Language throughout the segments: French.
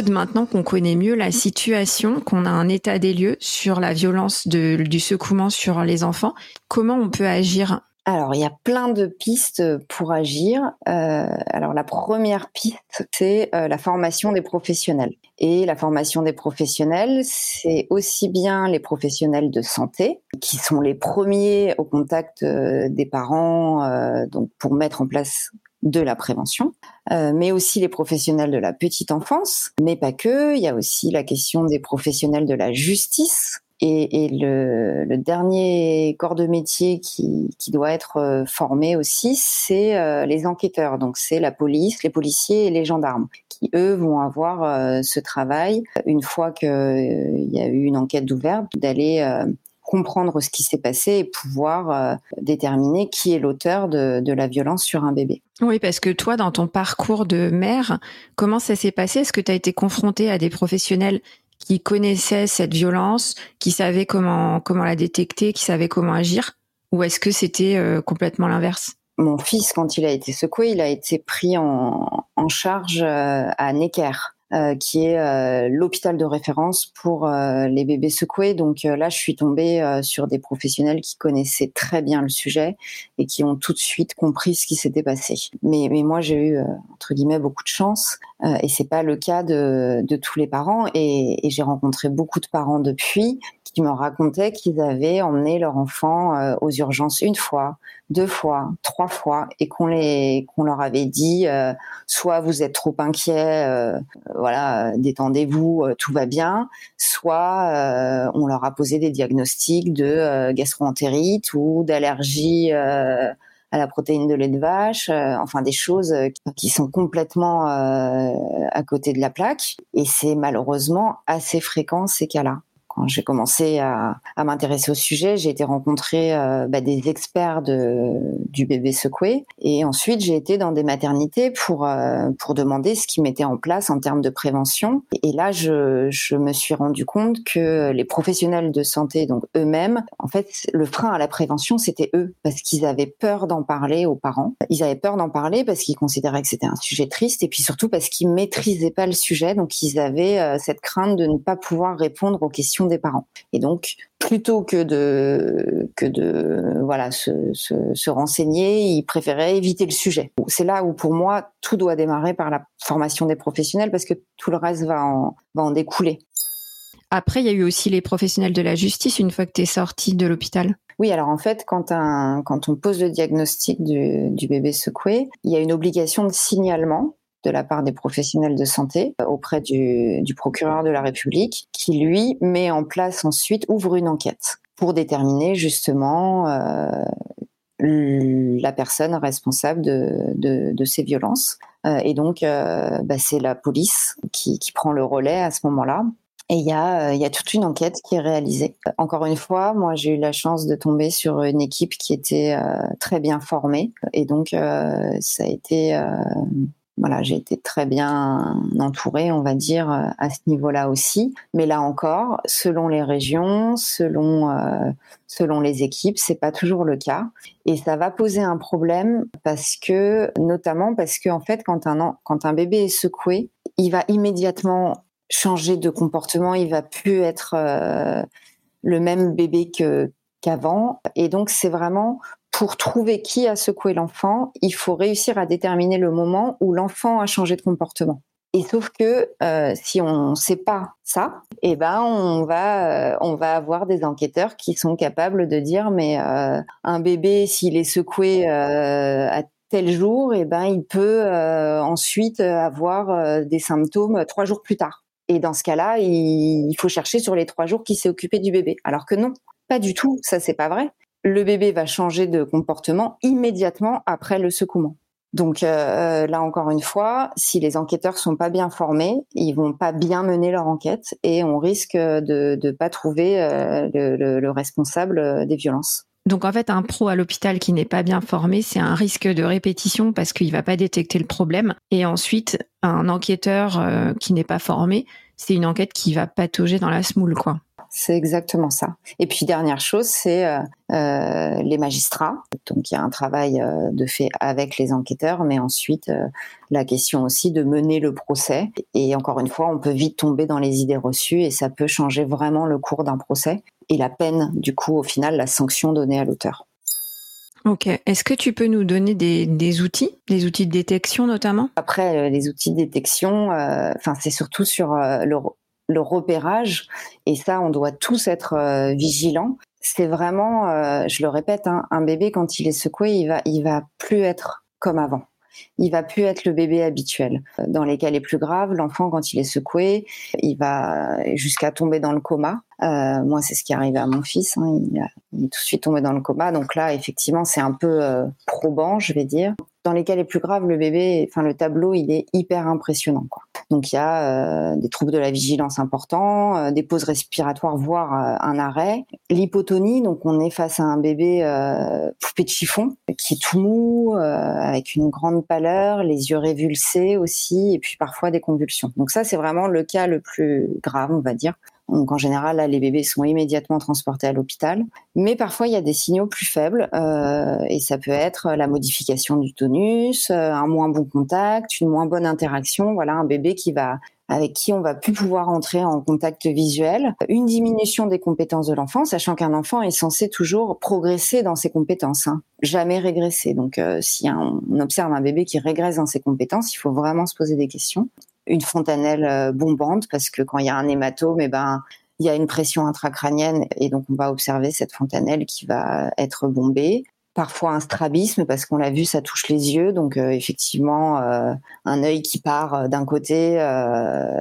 Aude, maintenant qu'on connaît mieux la situation, qu'on a un état des lieux sur la violence du secouement sur les enfants, comment on peut agir? Alors, il y a plein de pistes pour agir. Euh, alors, la première piste, c'est euh, la formation des professionnels. Et la formation des professionnels, c'est aussi bien les professionnels de santé, qui sont les premiers au contact euh, des parents, donc pour mettre en place de la prévention, euh, mais aussi les professionnels de la petite enfance, mais pas que. Il y a aussi la question des professionnels de la justice. Et, le, dernier corps de métier qui, doit être euh, formé aussi, c'est euh, les enquêteurs. Donc c'est la police, les policiers et les gendarmes qui eux vont avoir ce travail une fois qu'il y a eu une enquête ouverte d'aller comprendre ce qui s'est passé et pouvoir euh, déterminer qui est l'auteur de, de, la violence sur un bébé. Oui, parce que toi, dans ton parcours de mère, comment ça s'est passé? Est-ce que tu as été confrontée à des professionnels qui connaissaient cette violence, qui savaient comment, comment la détecter, qui savaient comment agir? Ou est-ce que c'était euh, complètement l'inverse? Mon fils, quand il a été secoué, il a été pris en, en charge euh, à Necker. Euh, qui est euh, l'hôpital de référence pour euh, les bébés secoués. Donc là, je suis tombée sur des professionnels qui connaissaient très bien le sujet et qui ont tout de suite compris ce qui s'était passé. Mais, mais moi, j'ai eu entre guillemets beaucoup de chance et c'est pas le cas de, de tous les parents. Et, et j'ai rencontré beaucoup de parents depuis qui me racontaient qu'ils avaient emmené leur enfant euh, aux urgences une fois, deux fois, trois fois, et qu'on les qu'on leur avait dit euh, soit vous êtes trop inquiet, euh, voilà, détendez-vous, tout va bien, soit on leur a posé des diagnostics de gastroentérite ou d'allergie à la protéine de lait de vache, enfin des choses qui sont complètement à côté de la plaque. Et c'est malheureusement assez fréquent ces cas-là quand j'ai commencé à, à m'intéresser au sujet, j'ai été rencontrer euh, bah, des experts de, du bébé secoué et ensuite j'ai été dans des maternités pour euh, pour demander ce qui mettait en place en termes de prévention. Et, là, je, je me suis rendu compte que les professionnels de santé, donc eux-mêmes, en fait, le frein à la prévention, c'était eux parce qu'ils avaient peur d'en parler aux parents. Ils avaient peur d'en parler parce qu'ils considéraient que c'était un sujet triste et puis surtout parce qu'ils maîtrisaient pas le sujet, donc ils avaient euh, cette crainte de ne pas pouvoir répondre aux questions des parents. Et donc, plutôt que de que de voilà se, se, renseigner, ils préféraient éviter le sujet. C'est là où pour moi tout doit démarrer par la formation des professionnels parce que tout le reste va en, va en découler. Après, il y a eu aussi les professionnels de la justice une fois que tu es sortie de l'hôpital. Oui, alors en fait, quand, un, quand on pose le diagnostic du, du bébé secoué, il y a une obligation de signalement de la part des professionnels de santé euh, auprès du, procureur de la République, qui lui met en place ensuite, ouvre une enquête pour déterminer justement euh, la personne responsable de, ces violences. Euh, et donc, bah, c'est la police qui, prend le relais à ce moment-là. Et il y, a, y a toute une enquête qui est réalisée. Encore une fois, moi j'ai eu la chance de tomber sur une équipe qui était très bien formée. Et donc ça a été voilà, j'ai été très bien entourée, on va dire, euh, à ce niveau-là aussi. Mais là encore, selon les régions, selon euh, selon les équipes, c'est pas toujours le cas, et ça va poser un problème parce que, notamment parce que en fait, quand un quand un bébé est secoué, il va immédiatement changer de comportement, il va plus être euh, le même bébé qu'avant, et donc c'est vraiment pour trouver qui a secoué l'enfant, il faut réussir à déterminer le moment où l'enfant a changé de comportement. Et sauf que euh, si on ne sait pas ça, eh ben on va euh, on va avoir des enquêteurs qui sont capables de dire mais euh, un bébé s'il est secoué à tel jour, eh ben il peut ensuite avoir des symptômes trois jours plus tard. Et dans ce cas-là, il, faut chercher sur les trois jours qui s'est occupé du bébé. Alors que non, pas du tout. Ça c'est pas vrai. Le bébé va changer de comportement immédiatement après le secouement. Donc euh, là encore une fois, si les enquêteurs sont pas bien formés, ils vont pas bien mener leur enquête et on risque de ne pas trouver euh, le, le, responsable euh, des violences. Donc en fait, un pro à l'hôpital qui n'est pas bien formé, c'est un risque de répétition parce qu'il va pas détecter le problème. Et ensuite, un enquêteur qui n'est pas formé, c'est une enquête qui va patauger dans la smoule, quoi. C'est exactement ça. Et puis dernière chose, c'est euh, euh, les magistrats. Donc il y a un travail euh, de fait avec les enquêteurs, mais ensuite la question aussi de mener le procès. Et encore une fois, on peut vite tomber dans les idées reçues et ça peut changer vraiment le cours d'un procès et la peine, du coup, au final, la sanction donnée à l'auteur. Ok. Est-ce que tu peux nous donner des, outils, des outils de détection notamment? Après, les outils de détection, enfin, c'est surtout sur le, le repérage, et ça, on doit tous être euh, vigilants. C'est vraiment, euh, je le répète, hein, un bébé quand il est secoué, il va, il va plus être comme avant. Il va plus être le bébé habituel. Dans les cas les plus graves, l'enfant quand il est secoué, il va jusqu'à tomber dans le coma. Euh, moi, c'est ce qui est arrivé à mon fils. Hein. Il, est tout de suite tombé dans le coma. Donc là, effectivement, c'est un peu probant, je vais dire. Dans les cas les plus graves, le bébé, enfin le tableau, il est hyper impressionnant. Donc il y a euh, des troubles de la vigilance importants, euh, des pauses respiratoires, voire euh, un arrêt. L'hypotonie, donc on est face à un bébé poupée de chiffon qui est tout mou, avec une grande pâleur, les yeux révulsés aussi, et puis parfois des convulsions. Donc ça c'est vraiment le cas le plus grave, on va dire. Donc en général, les bébés sont immédiatement transportés à l'hôpital. Mais parfois, il y a des signaux plus faibles euh, et ça peut être la modification du tonus, euh, un moins bon contact, une moins bonne interaction. Voilà, un bébé qui va avec qui on va plus pouvoir entrer en contact visuel, une diminution des compétences de l'enfant, sachant qu'un enfant est censé toujours progresser dans ses compétences, hein, jamais régresser. Donc, euh, si on observe un bébé qui régresse dans ses compétences, il faut vraiment se poser des questions une fontanelle euh, bombante parce que quand il y a un hématome, eh ben il y a une pression intracrânienne et donc on va observer cette fontanelle qui va être bombée parfois un strabisme parce qu'on l'a vu, ça touche les yeux, donc euh, effectivement euh, un œil qui part d'un côté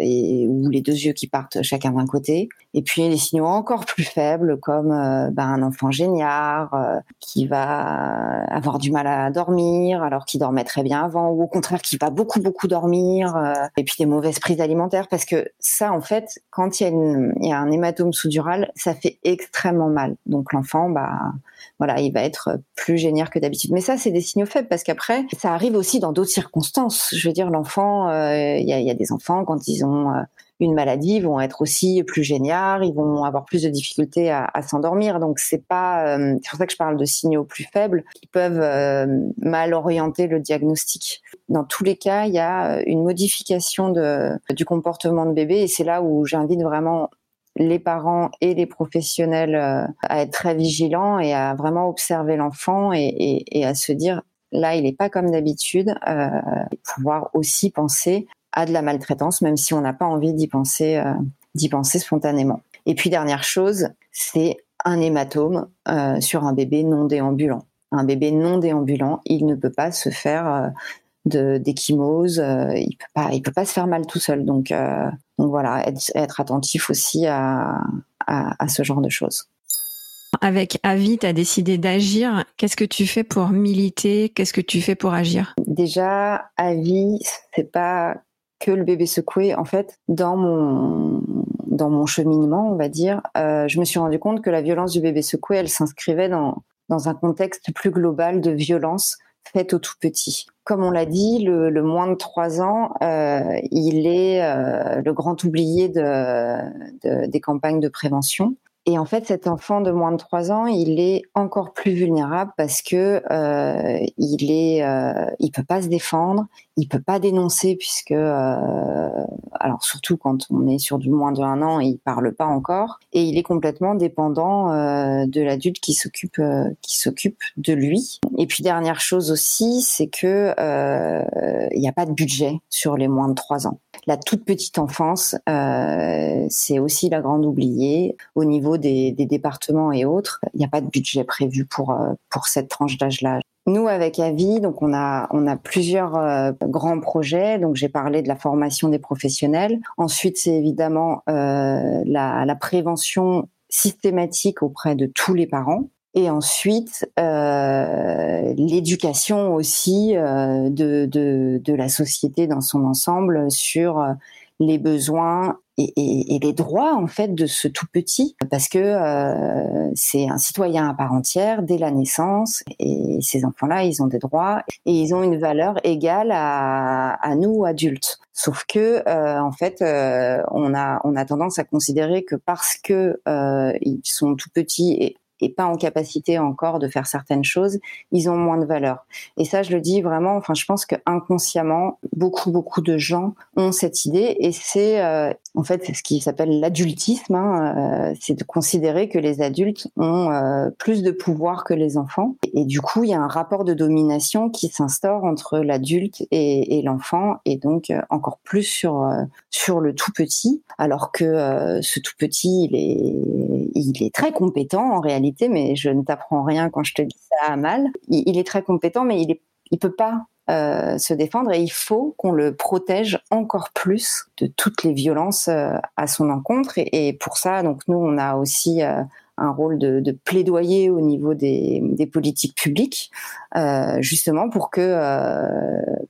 et ou les deux yeux qui partent chacun d'un côté. Et puis les signaux encore plus faibles comme ben, un enfant géniard qui va avoir du mal à dormir alors qu'il dormait très bien avant, ou au contraire qui va beaucoup beaucoup dormir. et puis des mauvaises prises alimentaires parce que ça en fait quand il y a, y a un hématome sous-dural, ça fait extrêmement mal. Donc l'enfant bah voilà, il va être plus génial que d'habitude. Mais ça, c'est des signaux faibles parce qu'après, ça arrive aussi dans d'autres circonstances. Je veux dire, l'enfant, euh, il y, a, des enfants quand ils ont euh, une maladie, vont être aussi plus géniaux, ils vont avoir plus de difficultés à, s'endormir. Donc c'est pas, euh, c'est pour ça que je parle de signaux plus faibles qui peuvent mal orienter le diagnostic. Dans tous les cas, il y a une modification de, du comportement de bébé et c'est là où j'invite vraiment les parents et les professionnels euh, à être très vigilants et à vraiment observer l'enfant et, à se dire là il n'est pas comme d'habitude euh, pouvoir aussi penser à de la maltraitance même si on n'a pas envie d'y penser euh, d'y penser spontanément. Et puis dernière chose c'est un hématome euh, sur un bébé non déambulant. Un bébé non déambulant il ne peut pas se faire d'échymose il peut pas il peut pas se faire mal tout seul. Donc donc voilà, être, attentif aussi à, ce genre de choses. Avec Avi, tu as décidé d'agir. Qu'est-ce que tu fais pour militer? Qu'est-ce que tu fais pour agir? Déjà, Avi, c'est pas que le bébé secoué. En fait, dans mon dans mon cheminement, on va dire, euh, je me suis rendu compte que la violence du bébé secoué, elle s'inscrivait dans dans un contexte plus global de violence faite au tout petit comme on l'a dit, le, moins de trois ans, euh, il est euh, le grand oublié de, des campagnes de prévention. Et en fait, cet enfant de moins de 3 ans, il est encore plus vulnérable parce que euh, il est, euh, il peut pas se défendre, il peut pas dénoncer puisque, euh, alors surtout quand on est sur du moins de un an, il parle pas encore et il est complètement dépendant euh, de l'adulte qui s'occupe, qui s'occupe de lui. Et puis dernière chose aussi, c'est que il n'y a pas de budget sur les moins de 3 ans. La toute petite enfance, euh, c'est aussi la grande oubliée. Au niveau des, des départements et autres, il n'y a pas de budget prévu pour euh, pour cette tranche d'âge-là. Nous, avec Avi, donc on a on a plusieurs euh, grands projets. Donc j'ai parlé de la formation des professionnels. Ensuite, c'est évidemment euh, la, la prévention systématique auprès de tous les parents. Et ensuite, euh, l'éducation aussi euh, de, de, de, la société dans son ensemble sur les besoins et, et, et, les droits en fait de ce tout petit, parce que euh, c'est un citoyen à part entière dès la naissance, et ces enfants-là, ils ont des droits et ils ont une valeur égale à, à nous adultes. Sauf que euh, en fait, euh, on a on a tendance à considérer que parce que euh, ils sont tout petits et et pas en capacité encore de faire certaines choses, ils ont moins de valeur. Et ça, je le dis vraiment. Enfin, je pense que inconsciemment, beaucoup beaucoup de gens ont cette idée, et c'est euh, en fait ce qui s'appelle l'adultisme. Hein, euh, c'est de considérer que les adultes ont euh, plus de pouvoir que les enfants, et, du coup, il y a un rapport de domination qui s'instaure entre l'adulte et, et l'enfant, et donc euh, encore plus sur euh, sur le tout petit, alors que euh, ce tout petit, il est il est très compétent en réalité mais je ne t'apprends rien quand je te dis ça à mal. Il, est très compétent, mais il il peut pas euh, se défendre et il faut qu'on le protège encore plus de toutes les violences euh, à son encontre. Et, pour ça, donc nous, on a aussi euh, un rôle de, plaidoyer au niveau des, politiques publiques, justement pour que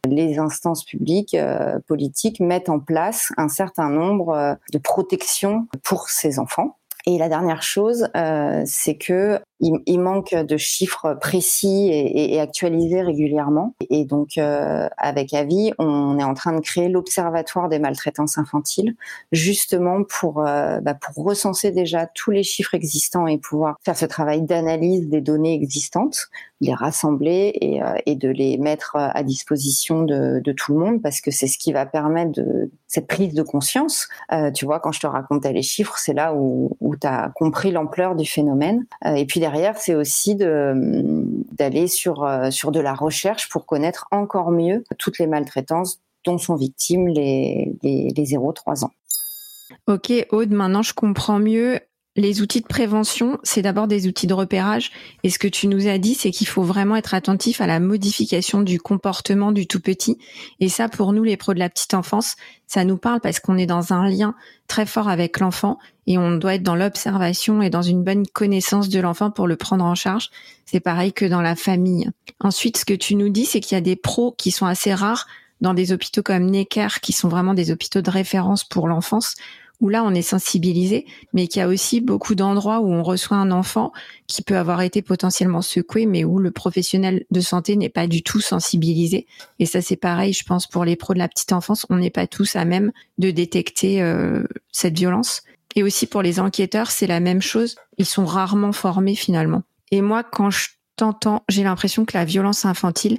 les instances publiques politiques mettent en place un certain nombre de protections pour ces enfants. Et la dernière chose, euh, c'est que il, il, manque de chiffres précis et, et, actualisés régulièrement. Et donc, euh, avec Avi, on est en train de créer l'Observatoire des maltraitances infantiles, justement pour euh, bah, pour recenser déjà tous les chiffres existants et pouvoir faire ce travail d'analyse des données existantes, les rassembler et, euh, et, de les mettre à disposition de, de, tout le monde, parce que c'est ce qui va permettre de cette prise de conscience. Euh, tu vois, quand je te racontais les chiffres, c'est là où, où tu as compris l'ampleur du phénomène. Euh, et puis derrière, c'est aussi d'aller sur, euh, sur de la recherche pour connaître encore mieux toutes les maltraitances dont sont victimes les, les, les 0-3 ans. Ok, Aude, maintenant je comprends mieux les outils de prévention, c'est d'abord des outils de repérage. Et ce que tu nous as dit, c'est qu'il faut vraiment être attentif à la modification du comportement du tout petit. Et ça, pour nous, les pros de la petite enfance, ça nous parle parce qu'on est dans un lien très fort avec l'enfant et on doit être dans l'observation et dans une bonne connaissance de l'enfant pour le prendre en charge. C'est pareil que dans la famille. Ensuite, ce que tu nous dis, c'est qu'il y a des pros qui sont assez rares dans des hôpitaux comme Necker, qui sont vraiment des hôpitaux de référence pour l'enfance, où là on est sensibilisé, mais qu'il y a aussi beaucoup d'endroits où on reçoit un enfant qui peut avoir été potentiellement secoué, mais où le professionnel de santé n'est pas du tout sensibilisé. Et ça c'est pareil, je pense pour les pros de la petite enfance, on n'est pas tous à même de détecter euh, cette violence. Et aussi pour les enquêteurs, c'est la même chose. Ils sont rarement formés finalement. Et moi, quand je t'entends, j'ai l'impression que la violence infantile,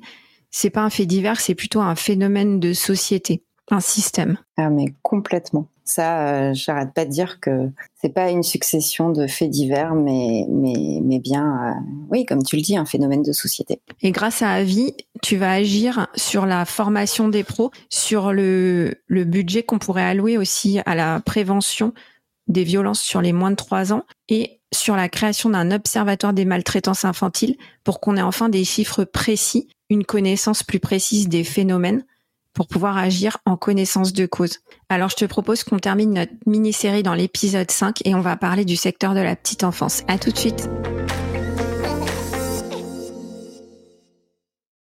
c'est pas un fait divers, c'est plutôt un phénomène de société, un système. Ah mais complètement. Ça, euh, j'arrête pas de dire que c'est pas une succession de faits divers, mais mais mais bien, euh, oui, comme tu le dis, un phénomène de société. Et grâce à Avi, tu vas agir sur la formation des pros, sur le le budget qu'on pourrait allouer aussi à la prévention des violences sur les moins de 3 ans et sur la création d'un observatoire des maltraitances infantiles pour qu'on ait enfin des chiffres précis, une connaissance plus précise des phénomènes pour pouvoir agir en connaissance de cause. Alors je te propose qu'on termine notre mini-série dans l'épisode 5 et on va parler du secteur de la petite enfance. À tout de suite.